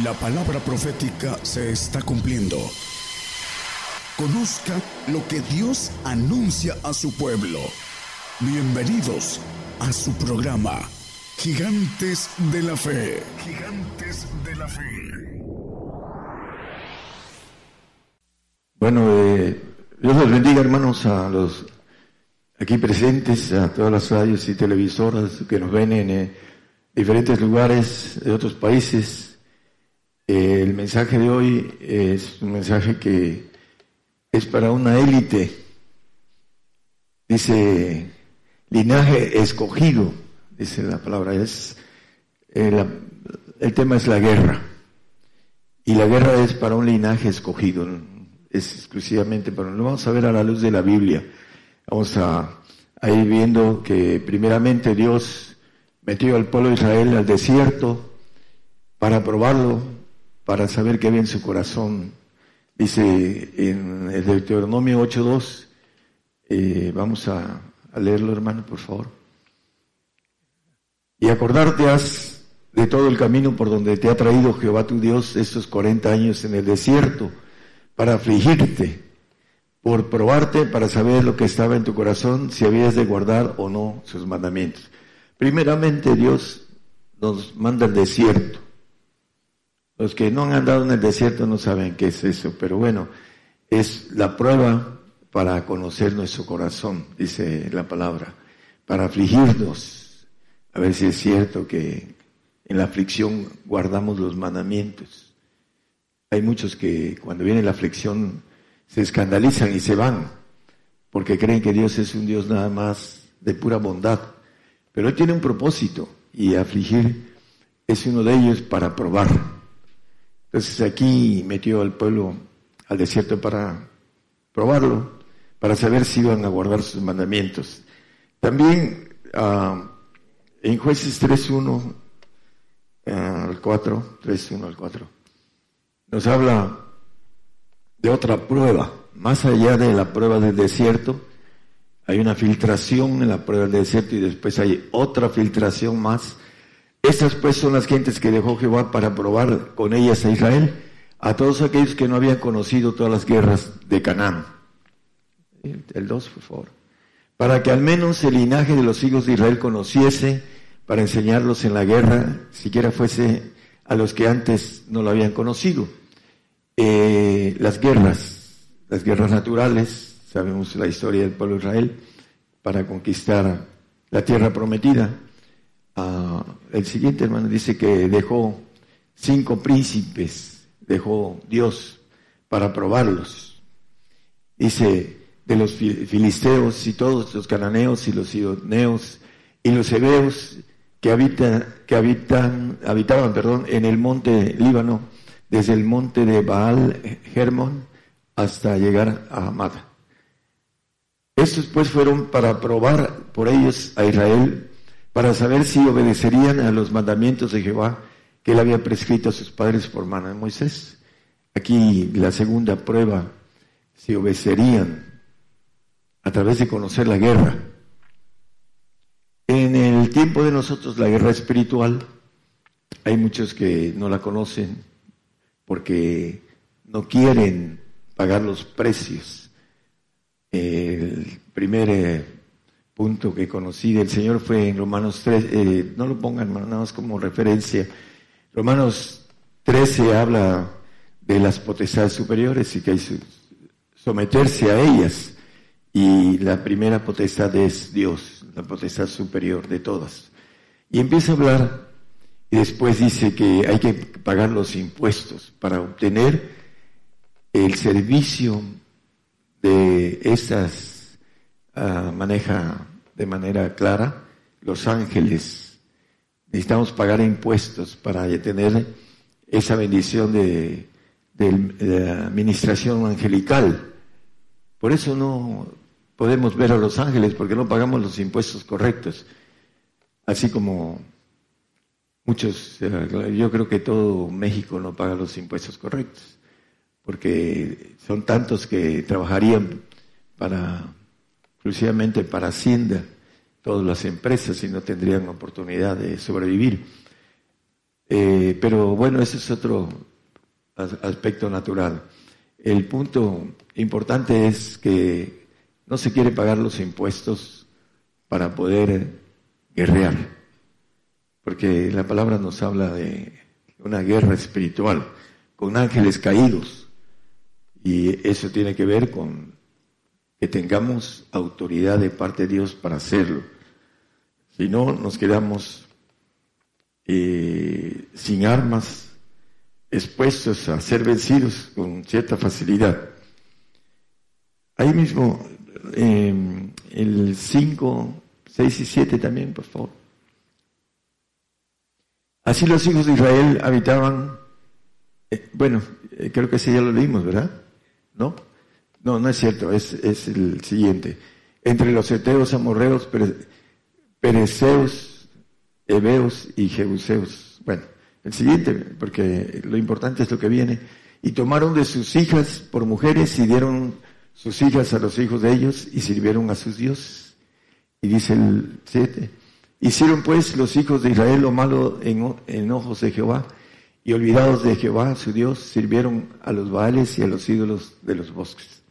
La palabra profética se está cumpliendo. Conozca lo que Dios anuncia a su pueblo. Bienvenidos a su programa, Gigantes de la Fe. Gigantes de la Fe. Bueno, eh, Dios los bendiga hermanos a los aquí presentes, a todas las radios y televisoras que nos ven en eh, diferentes lugares de otros países el mensaje de hoy es un mensaje que es para una élite. Dice, linaje escogido, dice la palabra. Es, el, el tema es la guerra. Y la guerra es para un linaje escogido, es exclusivamente para... Lo vamos a ver a la luz de la Biblia. Vamos a, a ir viendo que primeramente Dios metió al pueblo de Israel al desierto para probarlo, para saber qué había en su corazón. Dice en el Deuteronomio 8.2, eh, vamos a, leerlo hermano, por favor. Y acordarte has de todo el camino por donde te ha traído Jehová tu Dios estos 40 años en el desierto, para afligirte, por probarte, para saber lo que estaba en tu corazón, si habías de guardar o no sus mandamientos. Primeramente Dios nos manda el desierto los que no han andado en el desierto no saben qué es eso, pero bueno, es la prueba para conocer nuestro corazón, dice la palabra, para afligirnos, a ver si es cierto que en la aflicción guardamos los mandamientos. Hay muchos que cuando viene la aflicción se escandalizan y se van, porque creen que Dios es un Dios nada más de pura bondad, pero Él tiene un propósito y afligir es uno de ellos para probar entonces aquí metió al pueblo al desierto para probarlo, para saber si iban a guardar sus mandamientos. También uh, en jueces 3.1 ah, al 4, 3.1 al 4, nos habla de otra prueba, más allá de la prueba del desierto, hay una filtración en la prueba del desierto y después hay otra filtración más estas pues son las gentes que dejó Jehová para probar con ellas a Israel, a todos aquellos que no habían conocido todas las guerras de Canaán. El 2, por favor. Para que al menos el linaje de los hijos de Israel conociese, para enseñarlos en la guerra, siquiera fuese a los que antes no lo habían conocido. Eh, las guerras, las guerras naturales, sabemos la historia del pueblo de Israel, para conquistar la tierra prometida Ah, el siguiente hermano dice que dejó cinco príncipes, dejó Dios para probarlos. Dice de los filisteos y todos los cananeos y los sidoneos y los hebeos que habitan, que habitan, habitaban, perdón, en el monte Líbano, desde el monte de Baal Hermon hasta llegar a Amada. Estos pues fueron para probar por ellos a Israel para saber si obedecerían a los mandamientos de Jehová que él había prescrito a sus padres por mano de Moisés. Aquí la segunda prueba, si obedecerían a través de conocer la guerra. En el tiempo de nosotros la guerra espiritual, hay muchos que no la conocen porque no quieren pagar los precios. El primer eh, punto que conocí del Señor fue en Romanos 3, eh, no lo pongan nada más como referencia. Romanos 13 habla de las potestades superiores y que hay someterse a ellas. Y la primera potestad es Dios, la potestad superior de todas. Y empieza a hablar y después dice que hay que pagar los impuestos para obtener el servicio de esas uh, maneja de manera clara, los ángeles. Necesitamos pagar impuestos para tener esa bendición de, la administración angelical. Por eso no podemos ver a los ángeles, porque no pagamos los impuestos correctos. Así como muchos, eh, yo creo que todo México no paga los impuestos correctos, porque son tantos que trabajarían para exclusivamente para Hacienda, todas las empresas, y no tendrían oportunidad de sobrevivir. Eh, pero bueno, ese es otro aspecto natural. El punto importante es que no se quiere pagar los impuestos para poder guerrear, porque la palabra nos habla de una guerra espiritual con ángeles caídos y eso tiene que ver con que tengamos autoridad de parte de Dios para hacerlo. Si no, nos quedamos eh, sin armas, expuestos a ser vencidos con cierta facilidad. Ahí mismo, em, el 5, 6 y 7 también, por favor. Así los hijos de Israel habitaban, eh, bueno, eh, creo que ese ya lo leímos, ¿verdad? ¿No? No, no es cierto, es, el siguiente. Entre los eteos, amorreos, pereceos, heveos y jebuseos. Bueno, el siguiente, porque lo importante es lo que viene. Y tomaron de sus hijas por mujeres y dieron sus hijas a los hijos de ellos y sirvieron a sus dioses. Y dice el 7. Hicieron pues los hijos de Israel lo malo en, en, ojos de Jehová y olvidados de Jehová, su Dios, sirvieron a los baales y a los ídolos de los bosques.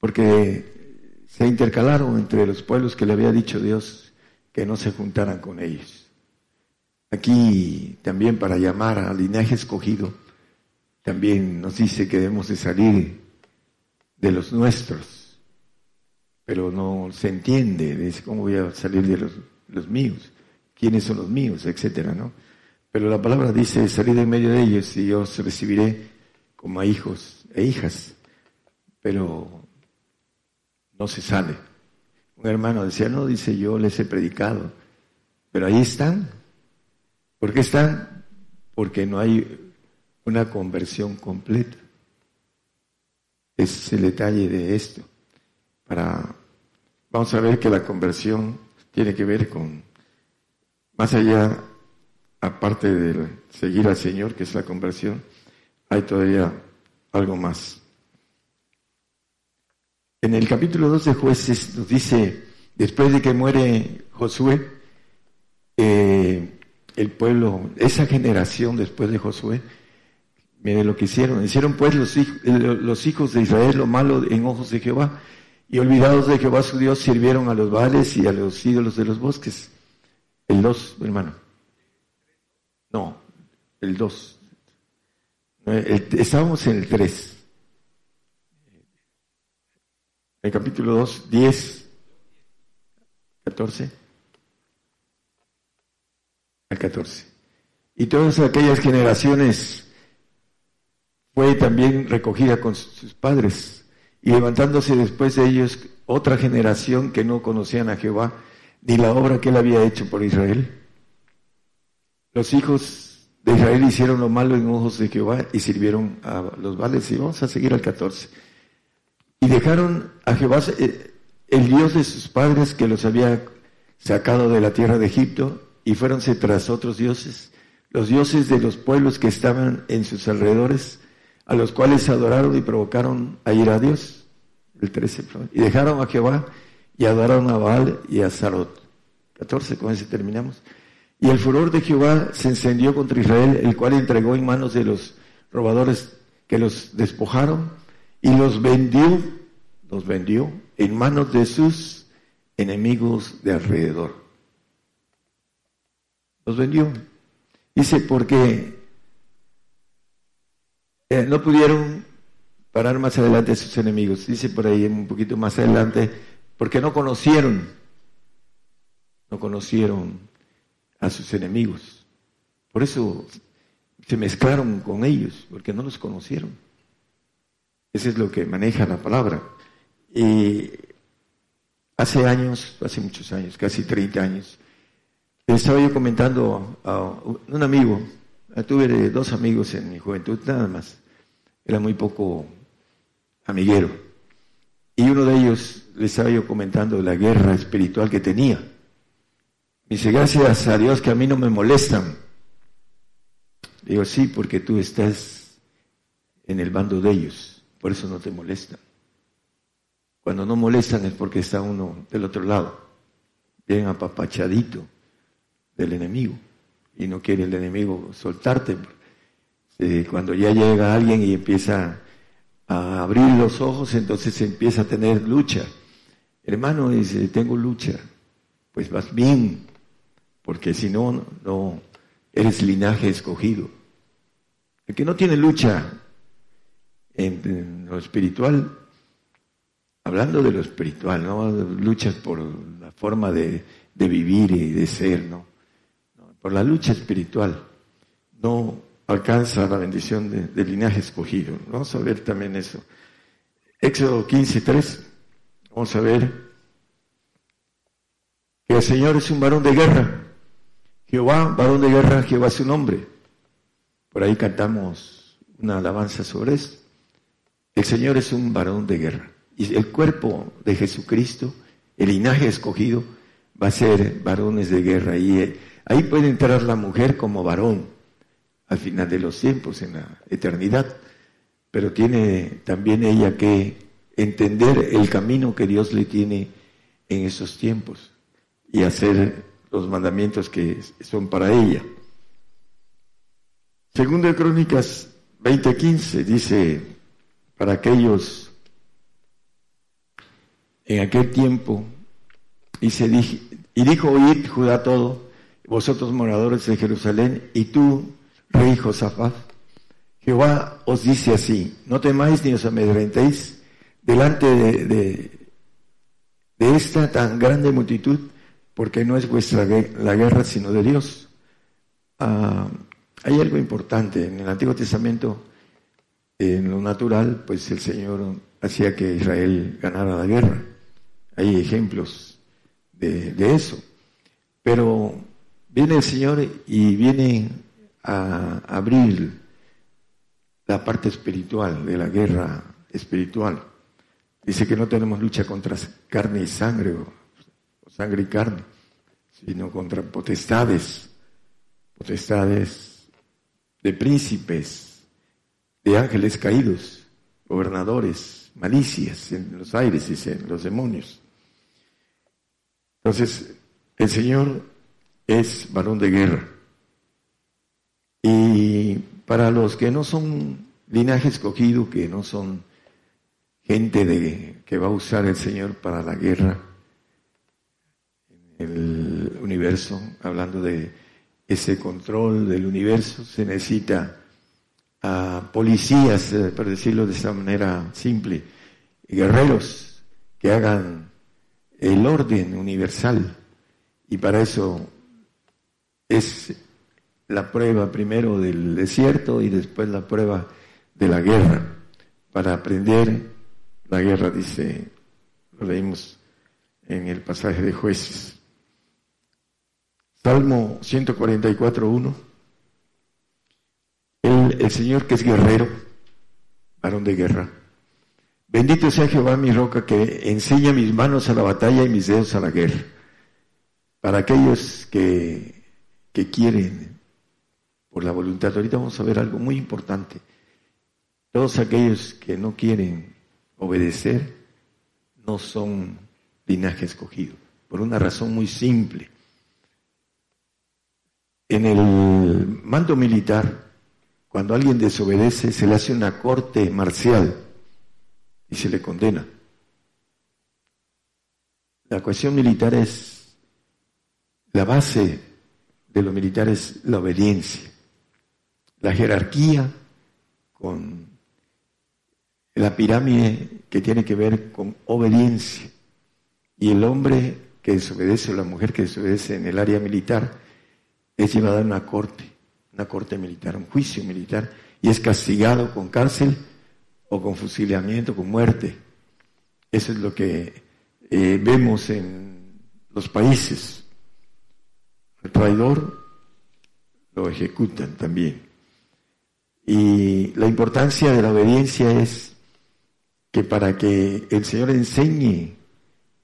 Porque se intercalaron entre los pueblos que le había dicho Dios que no se juntaran con ellos. Aquí también para llamar al linaje escogido, también nos dice que debemos de salir de los nuestros, pero no se entiende, dice, ¿cómo voy a salir de los, míos? ¿Quiénes son los míos? Etcétera, ¿no? Pero la palabra dice, salir en medio de ellos y yo os recibiré como a hijos e hijas, pero no se sale. Un hermano decía, no, dice, yo les he predicado, pero ahí están, ¿Por qué están? Porque no hay una conversión completa. es el detalle de esto. Para, vamos a ver que la conversión tiene que ver con, más allá, aparte de seguir al Señor, que es la conversión, hay todavía algo más. En el capítulo 2 de jueces nos dice, después de que muere Josué, eh, el pueblo, esa generación después de Josué, mire lo que hicieron. Hicieron pues los, los hijos de Israel lo malo en ojos de Jehová, y olvidados de Jehová su Dios, sirvieron a los vales y a los ídolos de los bosques. El 2, hermano. No, el 2. Estábamos en el 3. El capítulo 2, 10, 14 al 14. Y todas aquellas generaciones fue también recogida con sus padres, y levantándose después de ellos otra generación que no conocían a Jehová, ni la obra que él había hecho por Israel. Los hijos de Israel hicieron lo malo en ojos de Jehová y sirvieron a los vales. Y vamos a seguir al 14. Y dejaron a Jehová, eh, el Dios de sus padres que los había sacado de la tierra de Egipto, y fuéronse tras otros dioses, los dioses de los pueblos que estaban en sus alrededores, a los cuales adoraron y provocaron a ir a Dios. El 13, y dejaron a Jehová y adoraron a Baal y a Sarot. 14, con ese terminamos. Y el furor de Jehová se encendió contra Israel, el cual entregó en manos de los robadores que los despojaron y los vendió, los vendió en manos de sus enemigos de alrededor los vendió. Dice, porque eh, no pudieron parar más adelante a sus enemigos. Dice por ahí un poquito más adelante, porque no conocieron, no conocieron a sus enemigos. Por eso se mezclaron con ellos, porque no los conocieron. Eso es lo que maneja la palabra. Y hace años, hace muchos años, casi 30 años, estaba yo comentando a un amigo, tuve dos amigos en mi juventud, nada más. Era muy poco amiguero. Y uno de ellos le estaba yo comentando la guerra espiritual que tenía. Me dice, gracias a Dios que a mí no me molestan. Digo, sí, porque tú estás en el bando de ellos, por eso no te molestan. Cuando no molestan es porque está uno del otro lado, bien apapachadito del enemigo. y no quiere el enemigo soltarte. Eh, cuando ya llega alguien y empieza a abrir los ojos, entonces empieza a tener lucha. Hermano dice, tengo lucha, pues vas bien, porque si no, no eres linaje escogido. El que no tiene lucha en, lo espiritual, hablando de lo espiritual, no luchas por la forma de, vivir y de ser, ¿no? por la lucha espiritual, no alcanza la bendición del linaje escogido. Vamos a ver también eso. Éxodo 15, 3. Vamos a ver que el Señor es un varón de guerra. Jehová, varón de guerra, Jehová es su nombre. Por ahí cantamos una alabanza sobre eso. El Señor es un varón de guerra. Y el cuerpo de Jesucristo, el linaje escogido, va a ser varones de guerra. Y eh, ahí puede entrar la mujer como varón al final de los tiempos, en la eternidad. Pero tiene también ella que entender el camino que Dios le tiene en esos tiempos y hacer los mandamientos que son para ella. Segundo de Crónicas 20:15 dice, para aquellos en aquel tiempo, dice, y dijo, oíd Judá todo, vosotros moradores de Jerusalén, y tú, rey Josafat, Jehová os dice así, no temáis ni os amedrentéis delante de, de, esta tan grande multitud, porque no es vuestra la guerra, sino de Dios. Ah, hay algo importante en el Antiguo Testamento, en lo natural, pues el Señor hacía que Israel ganara la guerra. Hay ejemplos de, eso. Pero viene el Señor y viene a abrir la parte espiritual de la guerra espiritual. Dice que no tenemos lucha contra carne y sangre, o, sangre y carne, sino contra potestades, potestades de príncipes, ángeles caídos, gobernadores, malicias en los aires, dicen los demonios. Entonces, el Señor es varón de guerra. Y para los que no son linaje escogido, que no son gente de, que va a usar el Señor para la guerra en el universo, hablando de ese control del universo, se necesita policías, eh, por decirlo de esa manera simple, guerreros que hagan el orden universal. Y para eso es la prueba primero del desierto y después la prueba de la guerra. Para aprender la guerra, dice, lo leímos en el pasaje de jueces. Salmo 144.1. El, Señor que es guerrero, varón de guerra. Bendito sea Jehová mi roca que enseña mis manos a la batalla y mis dedos a la guerra. Para aquellos que, que quieren por la voluntad. Ahorita vamos a ver algo muy importante. Todos aquellos que no quieren obedecer no son linaje escogido, por una razón muy simple. En el mando militar, cuando alguien desobedece, se le hace una corte marcial y se le condena. La cuestión militar es, la base de lo militar es la obediencia la jerarquía, con la pirámide que tiene que ver con obediencia. Y el hombre que desobedece o la mujer que desobedece en el área militar es llevada a una corte, una corte militar, un juicio militar, y es castigado con cárcel o con fusilamiento, con muerte. Eso es lo que eh, vemos en los países. El traidor lo ejecutan también. Y la importancia de la obediencia es que para que el Señor enseñe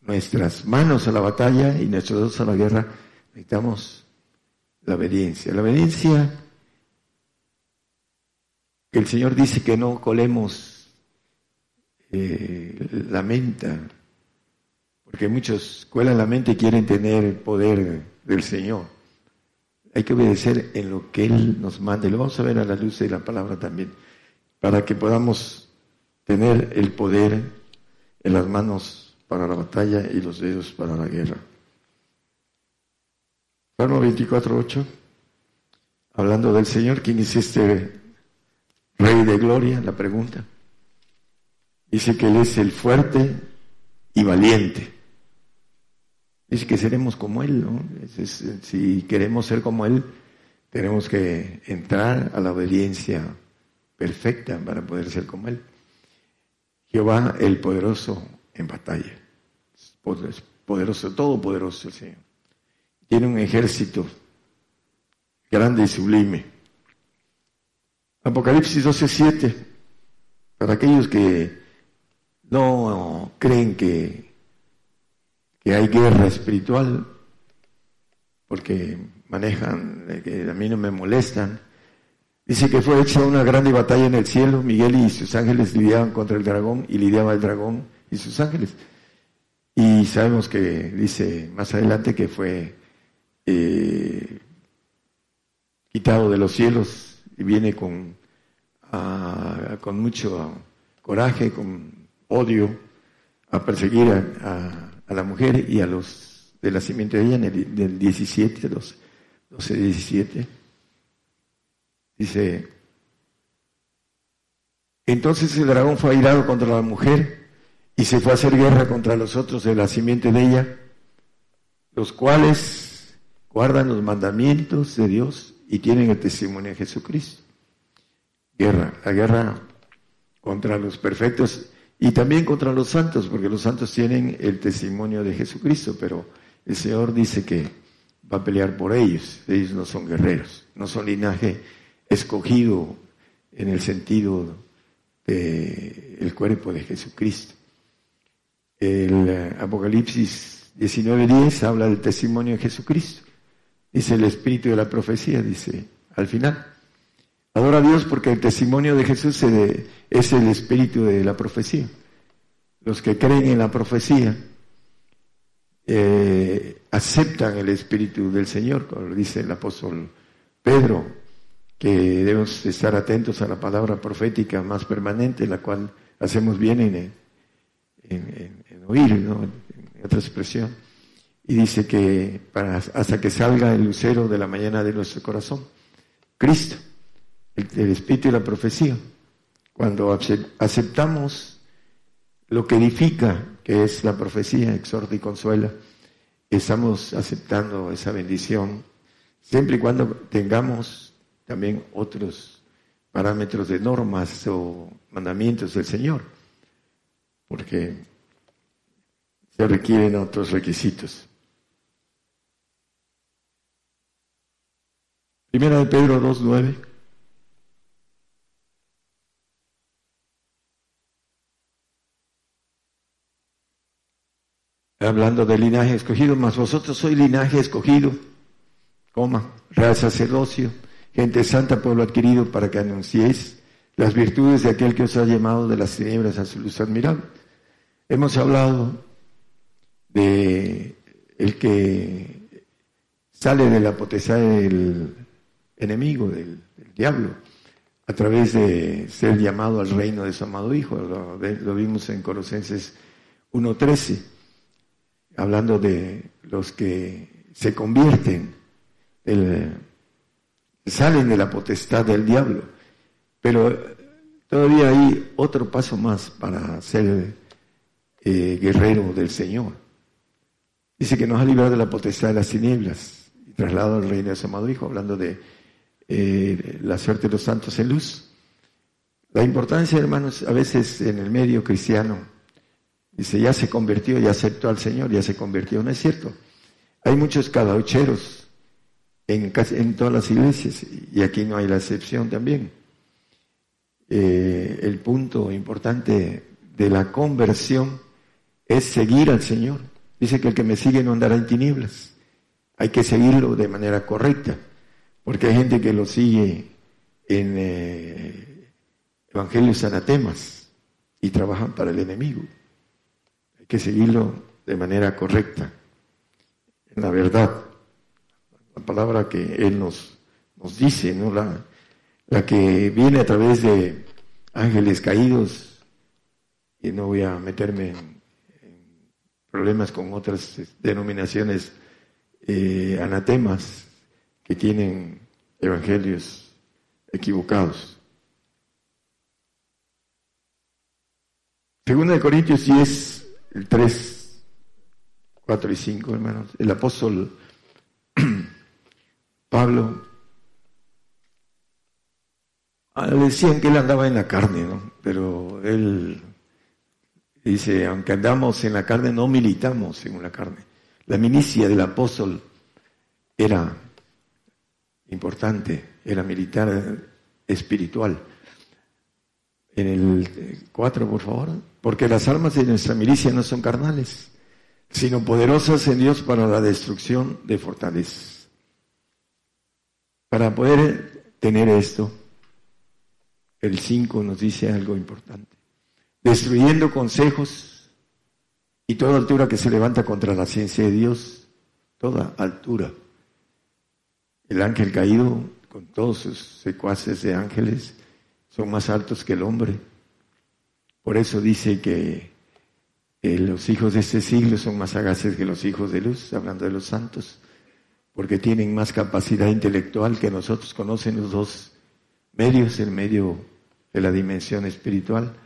nuestras manos a la batalla y nuestros dedos a la guerra, necesitamos la obediencia. La obediencia el Señor dice que no colemos eh, la menta, porque muchos cuelan la mente y quieren tener el poder del Señor. hay que obedecer en lo que Él nos mande. Lo vamos a ver a la luz de la palabra también, para que podamos tener el poder en las manos para la batalla y los dedos para la guerra. Salmo 24.8, hablando del Señor, ¿quién es este Rey de Gloria? La pregunta. Dice que Él es el fuerte y valiente. Dice que seremos como Él, ¿no? si queremos ser como Él, tenemos que entrar a la obediencia perfecta para poder ser como Él. Jehová el poderoso en batalla. Poderoso, todopoderoso el Señor. Tiene un ejército grande y sublime. Apocalipsis 12:7. Para aquellos que no creen que, que hay guerra espiritual, porque manejan, que a mí no me molestan. Dice que fue hecha una grande batalla en el cielo, Miguel y sus ángeles lidiaban contra el dragón y lidiaba el dragón y sus ángeles. Y sabemos que dice más adelante que fue eh, quitado de los cielos y viene con, con mucho coraje, con odio a perseguir a, la mujer y a los de la simiente de ella en el del 17, 12, 12, 17. Dice, entonces el dragón fue airado contra la mujer y se fue a hacer guerra contra los otros de la simiente de ella, los cuales guardan los mandamientos de Dios y tienen el testimonio de Jesucristo. Guerra, la guerra contra los perfectos y también contra los santos, porque los santos tienen el testimonio de Jesucristo, pero el Señor dice que va a pelear por ellos. Ellos no son guerreros, no son linaje escogido en el sentido del el cuerpo de Jesucristo. El Apocalipsis 19.10 habla del testimonio de Jesucristo. Dice el espíritu de la profecía, dice al final. Adora a Dios porque el testimonio de Jesús es el espíritu de la profecía. Los que creen en la profecía eh, aceptan el espíritu del Señor, como dice el apóstol Pedro, que debemos estar atentos a la palabra profética más permanente, la cual hacemos bien en, en, oír, ¿no? en otra expresión. Y dice que para, hasta que salga el lucero de la mañana de nuestro corazón, Cristo el, espíritu y la profecía. Cuando aceptamos lo que edifica, que es la profecía, exhorta y consuela, estamos aceptando esa bendición, siempre y cuando tengamos también otros parámetros de normas o mandamientos del Señor, porque se requieren otros requisitos. Primera de Pedro 2.9. hablando del linaje escogido, mas vosotros sois linaje escogido, coma, real sacerdocio, gente santa, pueblo adquirido, para que anunciéis las virtudes de aquel que os ha llamado de las tinieblas a su luz admirable. Hemos hablado de el que sale de la potestad del enemigo, del, diablo, a través de ser llamado al reino de su amado Hijo. Lo, vimos en Colosenses 1.13 hablando de los que se convierten, salen de la potestad del diablo. Pero todavía hay otro paso más para ser eh, guerrero del Señor. Dice que nos ha librado de la potestad de las tinieblas y trasladado al reino de su amado Hijo, hablando de eh, la suerte de los santos en luz. La importancia, hermanos, a veces en el medio cristiano, Dice, ya se convirtió, ya aceptó al Señor, ya se convirtió. No es cierto. Hay muchos cadaucheros en, en todas las iglesias y aquí no hay la excepción también. Eh, el punto importante de la conversión es seguir al Señor. Dice que el que me sigue no andará en tinieblas. Hay que seguirlo de manera correcta, porque hay gente que lo sigue en eh, evangelios anatemas y trabajan para el enemigo que seguirlo de manera correcta, en la verdad. la palabra que Él nos, nos dice, ¿no? La, la que viene a través de ángeles caídos, y no voy a meterme en, problemas con otras denominaciones eh, anatemas que tienen evangelios equivocados. Segunda de Corintios 10, el 3, 4 y 5, hermanos. El apóstol Pablo ah, decían que él andaba en la carne, ¿no? Pero él dice, aunque andamos en la carne, no militamos en la carne. La milicia del apóstol era importante, era militar espiritual. En el 4, por favor. Porque las armas de nuestra milicia no son carnales, sino poderosas en Dios para la destrucción de fortalezas. Para poder tener esto, el 5 nos dice algo importante. Destruyendo consejos y toda altura que se levanta contra la ciencia de Dios, toda altura. El ángel caído, con todos sus secuaces de ángeles, son más altos que el hombre. Por eso dice que los hijos de este siglo son más sagaces que los hijos de luz, hablando de los santos, porque tienen más capacidad intelectual que nosotros, conocen los dos medios, el medio de la dimensión espiritual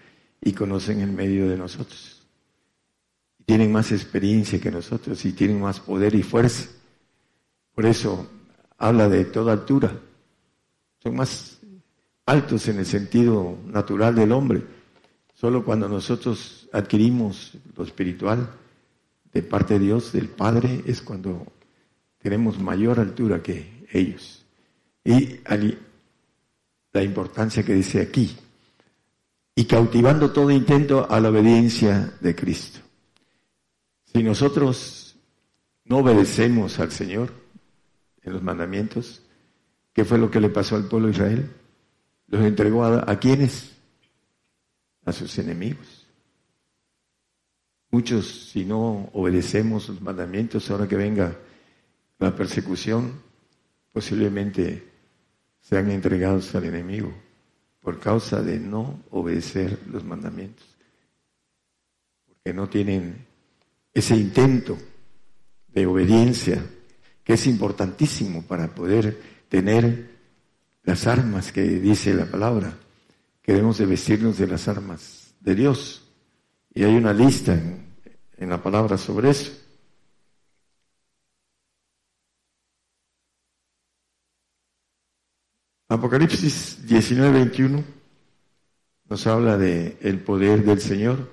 y conocen el medio de nosotros. tienen más experiencia que nosotros y tienen más poder y fuerza. Por eso habla de toda altura. Son más altos en el sentido natural del hombre. Solo cuando nosotros adquirimos lo espiritual de parte de Dios, del Padre, es cuando tenemos mayor altura que ellos. Y la importancia que dice aquí, y cautivando todo intento a la obediencia de Cristo. Si nosotros no obedecemos al Señor en los mandamientos, ¿qué fue lo que le pasó al pueblo de Israel? Los entregó a, a quienes? A sus enemigos. Muchos, si no obedecemos los mandamientos, ahora que venga la persecución, posiblemente sean entregados al enemigo por causa de no obedecer los mandamientos, porque no tienen ese intento de obediencia es importantísimo para poder tener las armas que dice la palabra, que debemos de vestirnos de las armas de Dios. Y hay una lista en, en la palabra sobre eso. Apocalipsis 19, 21 nos habla de el poder del Señor.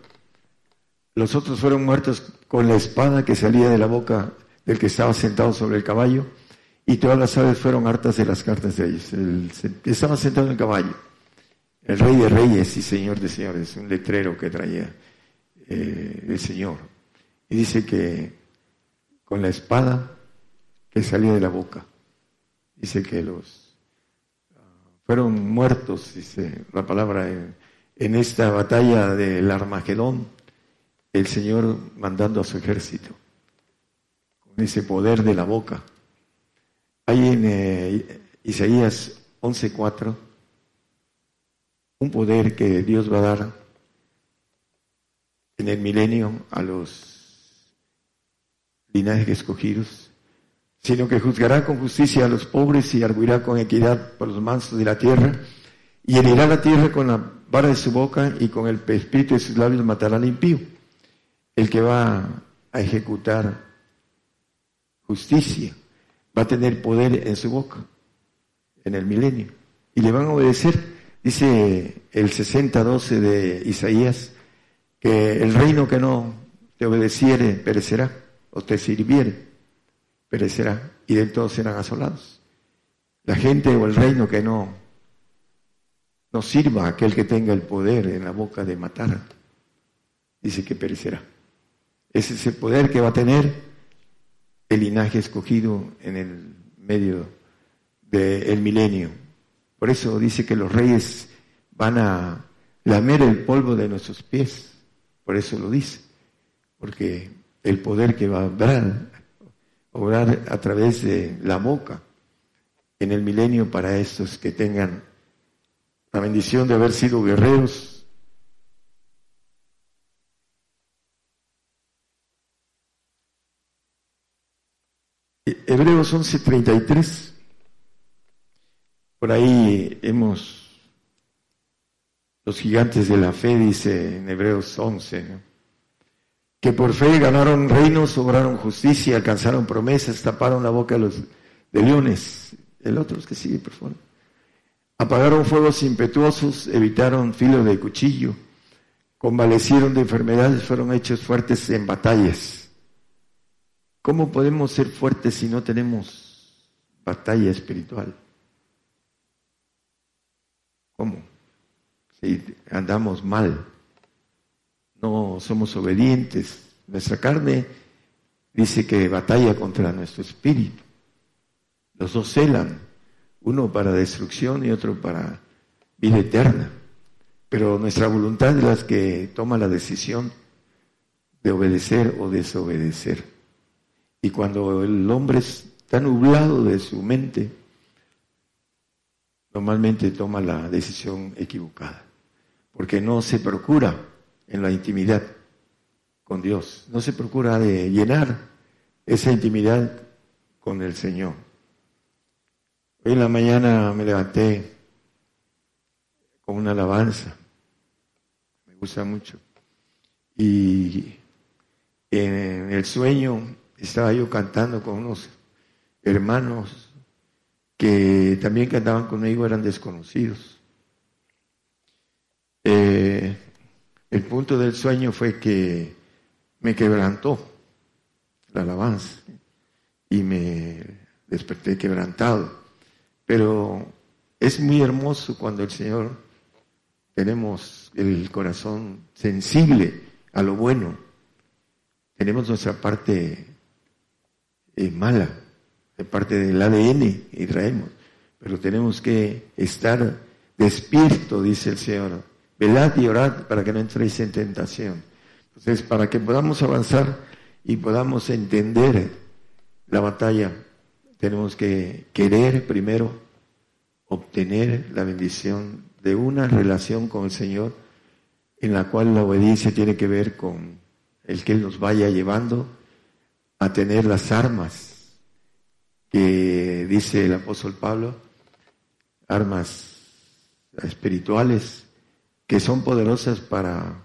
Los otros fueron muertos con la espada que salía de la boca del que estaba sentado sobre el caballo y todas las aves fueron hartas de las cartas de ellos. El, estaba sentado en el caballo, el rey de reyes y señor de señores, un letrero que traía eh, el Señor. Y dice que con la espada que salía de la boca, dice que los ah, fueron muertos, dice la palabra, en, en esta batalla del Armagedón, el Señor mandando a su ejército, ese poder de la boca hay en eh, Isaías 11:4 un poder que Dios va a dar en el milenio a los linajes escogidos, sino que juzgará con justicia a los pobres y arguirá con equidad por los mansos de la tierra, y herirá la tierra con la vara de su boca y con el espíritu de sus labios matará al impío. El que va a ejecutar justicia va a tener poder en su boca en el milenio. Y le van a obedecer, dice el 60-12 de Isaías, que el reino que no te obedeciere perecerá, o te sirviere perecerá, y de todos serán asolados. La gente o el reino que no, no sirva a aquel que tenga el poder en la boca de matar, dice que perecerá. Ese es el poder que va a tener el linaje escogido en el medio del milenio. Por eso dice que los reyes van a lamer el polvo de nuestros pies. Por eso lo dice. Porque el poder que va a obrar, obrar a través de la boca en el milenio para estos que tengan la bendición de haber sido guerreros. Hebreos 11:33. Por ahí hemos, los gigantes de la fe, dice en Hebreos 11, que por fe ganaron reinos, obraron justicia, alcanzaron promesas, taparon la boca de los de leones. El otro es que sigue, por favor. Apagaron fuegos impetuosos, evitaron filo de cuchillo, convalecieron de enfermedades, fueron hechos fuertes en batallas. ¿Cómo podemos ser fuertes si no tenemos batalla espiritual? ¿Cómo? Si andamos mal, no somos obedientes. Nuestra carne dice que batalla contra nuestro espíritu. Los dos celan uno para destrucción y otro para vida eterna. Pero nuestra voluntad es la que toma la decisión de obedecer o desobedecer. Y cuando el hombre está nublado de su mente, normalmente toma la decisión equivocada, porque no se procura en la intimidad con Dios, no se procura de llenar esa intimidad con el Señor. Hoy en la mañana me levanté con una alabanza, me gusta mucho. Y en el sueño estaba yo cantando con unos hermanos que también cantaban conmigo, eran desconocidos. Eh, el punto del sueño fue que me quebrantó la alabanza y me desperté quebrantado. Pero es muy hermoso cuando el Señor tenemos el corazón sensible a lo bueno. Tenemos nuestra parte eh, mala, de parte del ADN y traemos, pero tenemos que estar despierto, dice el Señor. Velad y orad para que no entréis en tentación. Entonces, para que podamos avanzar y podamos entender la batalla tenemos que querer primero obtener la bendición de una relación con el Señor en la cual la obediencia tiene que ver con el que Él nos vaya llevando a tener las armas que dice el apóstol Pablo, armas espirituales que son poderosas para,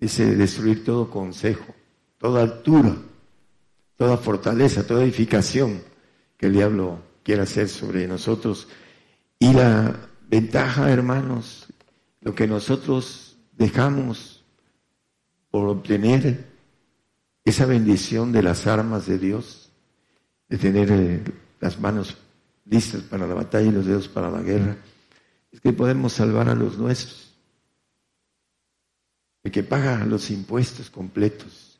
dice, destruir todo consejo, toda altura toda fortaleza, toda edificación que el diablo quiera hacer sobre nosotros. Y la ventaja, hermanos, lo que nosotros dejamos por obtener esa bendición de las armas de Dios, de tener eh, las manos listas para la batalla y los dedos para la guerra, es que podemos salvar a los nuestros. El que paga los impuestos completos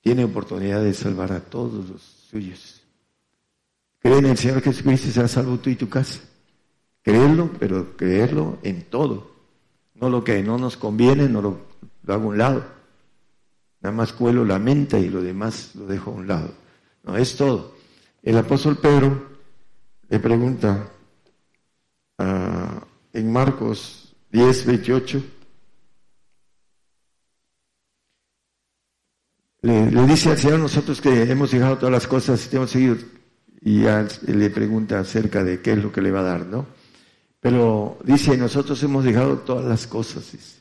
tiene oportunidad de salvar a todos los suyos. Cree en el Señor Jesucristo y será salvo tú y tu casa. Creerlo, pero creerlo en todo. No lo que no nos conviene, no lo, hago a un lado. Nada más cuelo la mente y lo demás lo dejo a un lado. No, es todo. El apóstol Pedro le pregunta en Marcos 10, 28, le, dice al Señor nosotros que hemos dejado todas las cosas y hemos seguido, y le pregunta acerca de qué es lo que le va a dar, ¿no? Pero dice, nosotros hemos dejado todas las cosas,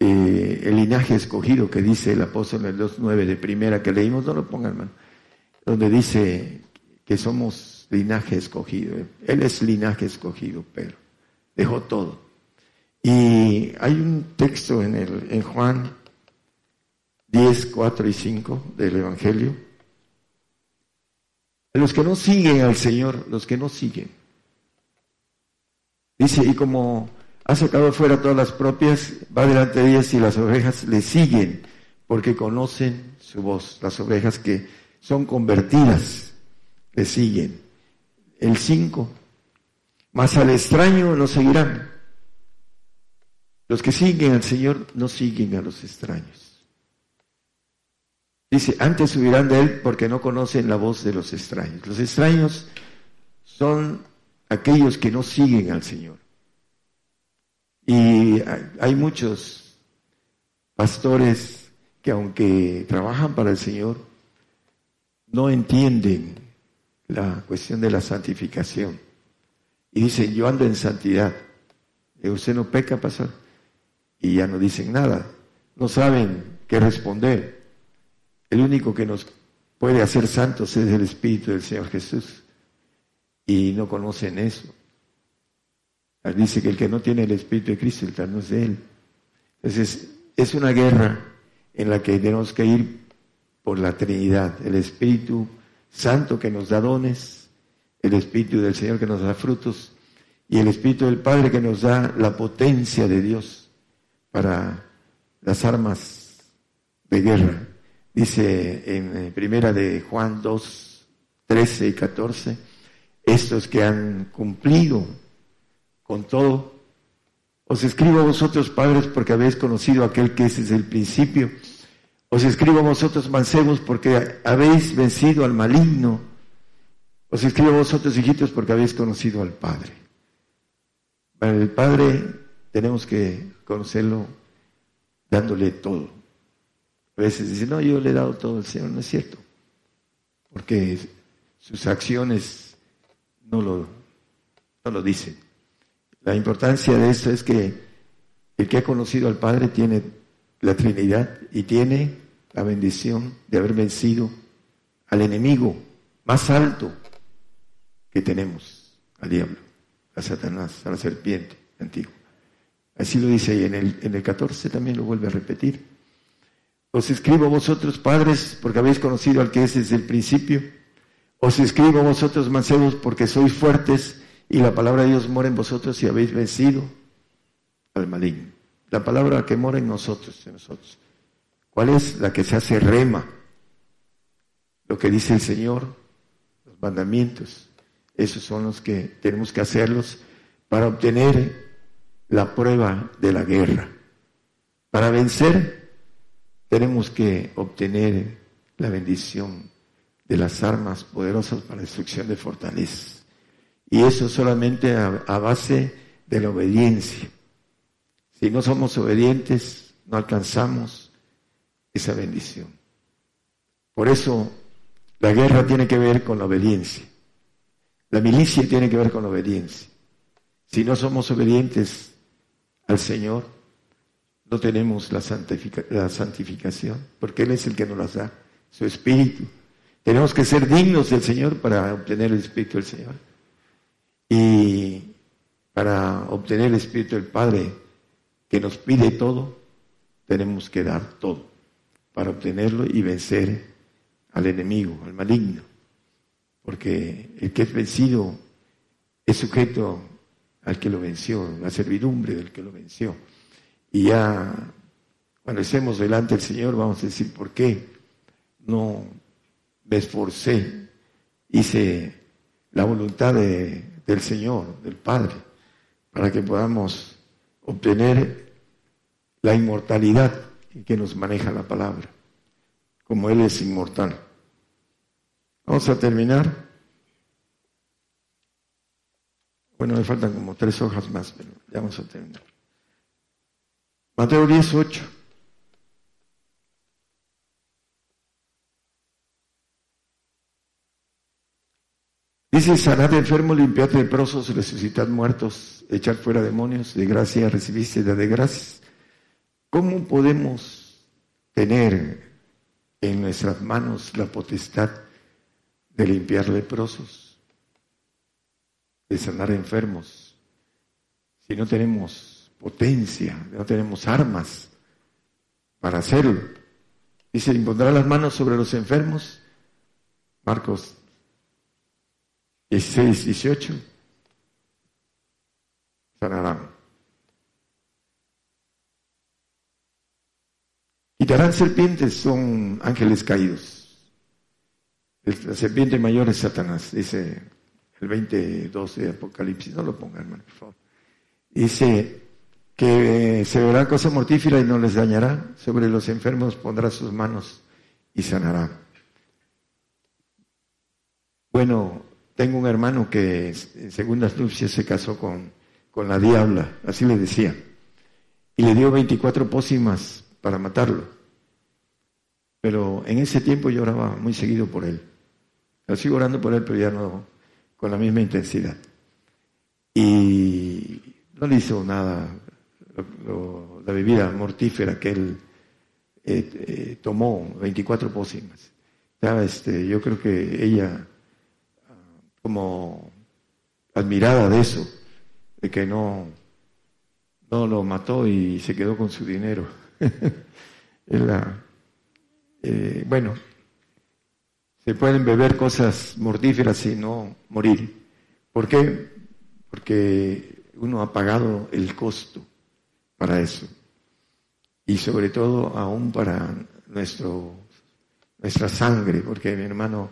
eh, el linaje escogido que dice el apóstol en el 2.9 de primera que leímos, no lo pongan, hermano, donde dice que somos linaje escogido. Él es linaje escogido, pero dejó todo. Y hay un texto en, el, en Juan 10, 4 y 5 del Evangelio. Los que no siguen al Señor, los que no siguen. Dice, y como ha sacado fuera todas las propias, va delante de ellas y las ovejas le siguen, porque conocen su voz. Las ovejas que son convertidas le siguen. El 5, mas al extraño no seguirán. Los que siguen al Señor no siguen a los extraños. Dice, antes subirán de él porque no conocen la voz de los extraños. Los extraños son aquellos que no siguen al Señor. Y hay muchos pastores que aunque trabajan para el Señor, no entienden la cuestión de la santificación. Y dicen, yo ando en santidad. Y usted no peca, pastor. Y ya no dicen nada. No saben qué responder. El único que nos puede hacer santos es el Espíritu del Señor Jesús. Y no conocen eso. Dice que el que no tiene el Espíritu de Cristo, el tal no es de Él. Entonces, es una guerra en la que tenemos que ir por la Trinidad, el Espíritu Santo que nos da dones, el Espíritu del Señor que nos da frutos y el Espíritu del Padre que nos da la potencia de Dios para las armas de guerra. Dice en primera de Juan 2, 13 y 14, estos que han cumplido con todo, os escribo a vosotros padres porque habéis conocido a aquel que es desde el principio. Os escribo a vosotros mancebos porque habéis vencido al maligno. Os escribo a vosotros hijitos porque habéis conocido al Padre. Para el Padre tenemos que conocerlo dándole todo. A veces dicen, no, yo le he dado todo al Señor, no es cierto. Porque sus acciones no lo, no lo dicen. La importancia de esto es que el que ha conocido al Padre tiene la Trinidad y tiene la bendición de haber vencido al enemigo más alto que tenemos, al diablo, a Satanás, a la serpiente antigua. Así lo dice ahí en el, en el 14, también lo vuelve a repetir. Os escribo vosotros, padres, porque habéis conocido al que es desde el principio. Os escribo vosotros, mancebos, porque sois fuertes y la palabra de Dios mora en vosotros y habéis vencido al maligno. La palabra que mora en nosotros, en nosotros. ¿Cuál es? La que se hace rema. Lo que dice el Señor, los mandamientos. Esos son los que tenemos que hacerlos para obtener la prueba de la guerra. Para vencer tenemos que obtener la bendición de las armas poderosas para destrucción de fortalezas. Y eso solamente a, base de la obediencia. Si no somos obedientes, no alcanzamos esa bendición. Por eso la guerra tiene que ver con la obediencia. La milicia tiene que ver con la obediencia. Si no somos obedientes al Señor, no tenemos la, la santificación, porque Él es el que nos las da, su Espíritu. Tenemos que ser dignos del Señor para obtener el Espíritu del Señor. Y para obtener el Espíritu del Padre, que nos pide todo, tenemos que dar todo para obtenerlo y vencer al enemigo, al maligno. Porque el que es vencido es sujeto al que lo venció, la servidumbre del que lo venció. Y ya cuando estemos delante del Señor vamos a decir, ¿por qué no me esforcé? Hice la voluntad del Señor, del Padre, para que podamos obtener la inmortalidad que nos maneja la palabra, como Él es inmortal. Vamos a terminar. Bueno, me faltan como tres hojas más, pero ya vamos a terminar. Mateo 10, 8. Dice, sanad enfermo, limpiad leprosos, resucitad muertos, echad fuera demonios, de gracia recibiste de gracias. ¿Cómo podemos tener en nuestras manos la potestad de limpiar leprosos, de sanar enfermos, si no tenemos potencia, no tenemos armas para hacerlo? Dice, impondrá las manos sobre los enfermos, Marcos 16, 18, sanarán. Quitarán serpientes, son ángeles caídos. La serpiente mayor es Satanás, dice el 22 de Apocalipsis. No lo pongan, hermano, por favor. Dice que se verá cosa mortífera y no les dañará. Sobre los enfermos pondrá sus manos y sanará. Bueno, tengo un hermano que en segundas nupcias se casó con, con la diabla, así le decía, y le dio 24 pócimas para matarlo. Pero en ese tiempo yo oraba muy seguido por él. Sigo orando por él, pero ya no con la misma intensidad. Y no le hizo nada la bebida mortífera que él eh, eh, tomó, 24 pócimas. este, yo creo que ella, como admirada de eso, de que no, no lo mató y se quedó con su dinero. Eh, bueno, se pueden beber cosas mortíferas y no morir. ¿Por qué? Porque uno ha pagado el costo para eso. Y sobre todo aún para nuestro, nuestra sangre, porque mi hermano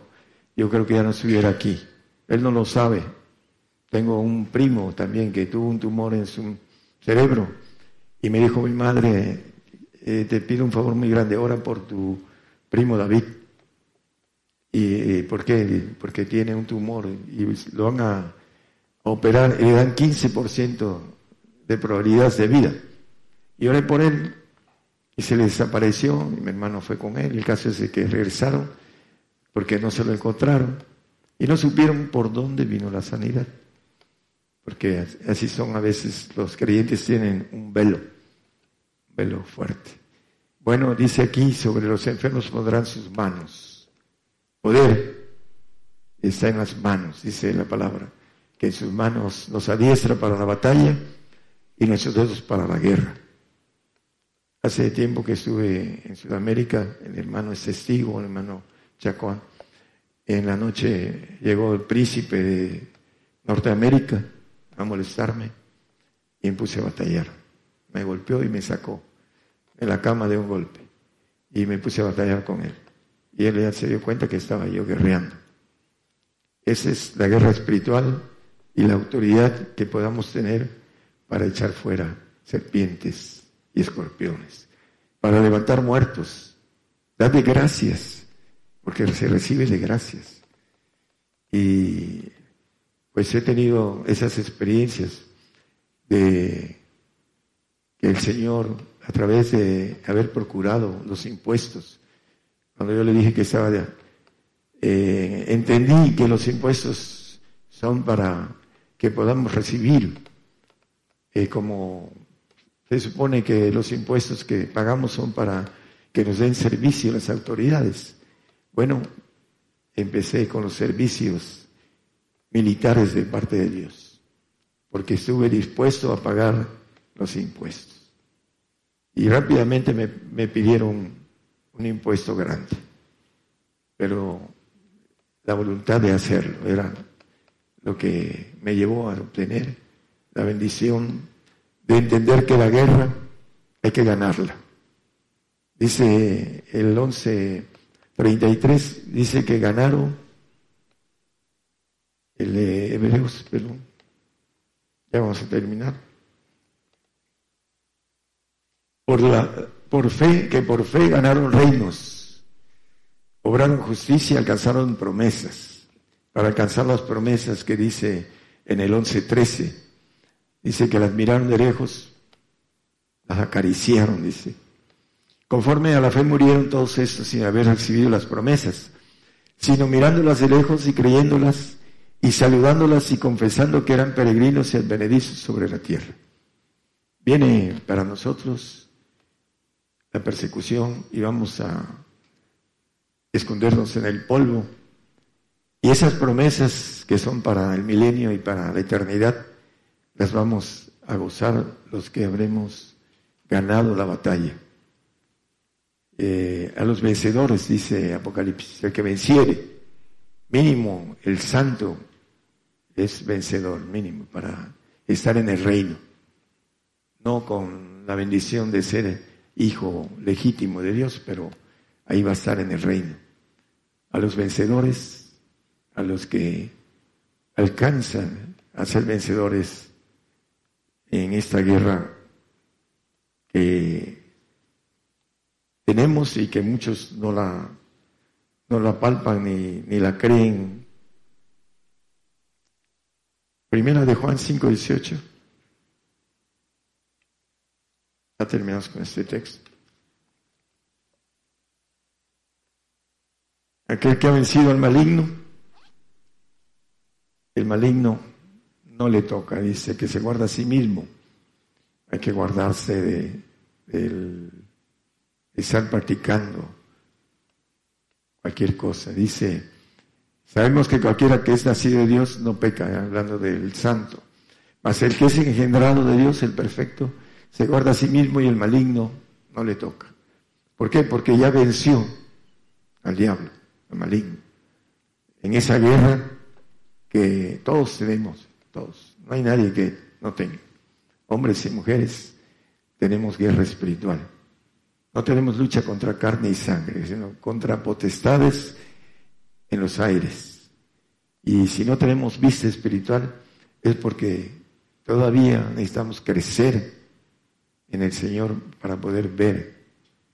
yo creo que ya no estuviera aquí. Él no lo sabe. Tengo un primo también que tuvo un tumor en su cerebro y me dijo mi madre, eh, te pido un favor muy grande, ora por tu primo David. ¿Y por qué? Porque tiene un tumor y lo van a operar y le dan 15% de probabilidades de vida. Y oré por él y se le desapareció mi hermano fue con él. El caso es que regresaron porque no se lo encontraron y no supieron por dónde vino la sanidad. Porque así son a veces los creyentes tienen un velo, un velo fuerte. Bueno, dice aquí, sobre los enfermos pondrán sus manos. Poder está en las manos, dice la palabra, que en sus manos nos adiestra para la batalla y nuestros dedos para la guerra. Hace tiempo que estuve en Sudamérica, el hermano es testigo, el hermano Chacón. En la noche llegó el príncipe de Norteamérica a molestarme y me puse a batallar. Me golpeó y me sacó en la cama de un golpe. Y me puse a batallar con él. Y él ya se dio cuenta que estaba yo guerreando. Esa es la guerra espiritual y la autoridad que podamos tener para echar fuera serpientes y escorpiones, para levantar muertos. Dad gracias, porque se recibe de gracias. Y pues he tenido esas experiencias de que el Señor a través de haber procurado los impuestos. Cuando yo le dije que estaba de, eh, entendí que los impuestos son para que podamos recibir, eh, como se supone que los impuestos que pagamos son para que nos den servicio las autoridades. Bueno, empecé con los servicios militares de parte de Dios, porque estuve dispuesto a pagar los impuestos. Y rápidamente me, pidieron un impuesto grande. Pero la voluntad de hacerlo era lo que me llevó a obtener la bendición de entender que la guerra hay que ganarla. Dice el 11.33, dice que ganaron el de Hebreos, perdón. Ya vamos a terminar por, la, por fe, que por fe ganaron reinos, obraron justicia, alcanzaron promesas. Para alcanzar las promesas que dice en el 11.13, dice que las miraron de lejos, las acariciaron, dice. Conforme a la fe murieron todos estos sin haber recibido las promesas, sino mirándolas de lejos y creyéndolas y saludándolas y confesando que eran peregrinos y advenedizos sobre la tierra. Viene para nosotros la persecución y vamos a escondernos en el polvo. Y esas promesas que son para el milenio y para la eternidad, las vamos a gozar los que habremos ganado la batalla. Eh, a los vencedores, dice Apocalipsis, el que venciere, mínimo el santo es vencedor, mínimo, para estar en el reino, no con la bendición de ser hijo legítimo de Dios, pero ahí va a estar en el reino. A los vencedores, a los que alcanzan a ser vencedores en esta guerra que tenemos y que muchos no la no la palpan ni, ni la creen. Primera de Juan 5, 18. Ya terminamos con este texto. Aquel que ha vencido al maligno, el maligno no le toca, dice que se guarda a sí mismo. Hay que guardarse de, de estar practicando cualquier cosa. Dice, sabemos que cualquiera que es nacido de Dios no peca, hablando del santo. Mas el que es engendrado de Dios, el perfecto, se guarda a sí mismo y el maligno no le toca. ¿Por qué? Porque ya venció al diablo, al maligno. En esa guerra que todos tenemos, todos. No hay nadie que no tenga. Hombres y mujeres tenemos guerra espiritual. No tenemos lucha contra carne y sangre, sino contra potestades en los aires. Y si no tenemos vista espiritual es porque todavía necesitamos crecer en el Señor para poder ver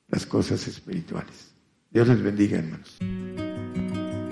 las cosas espirituales. Dios les bendiga, hermanos.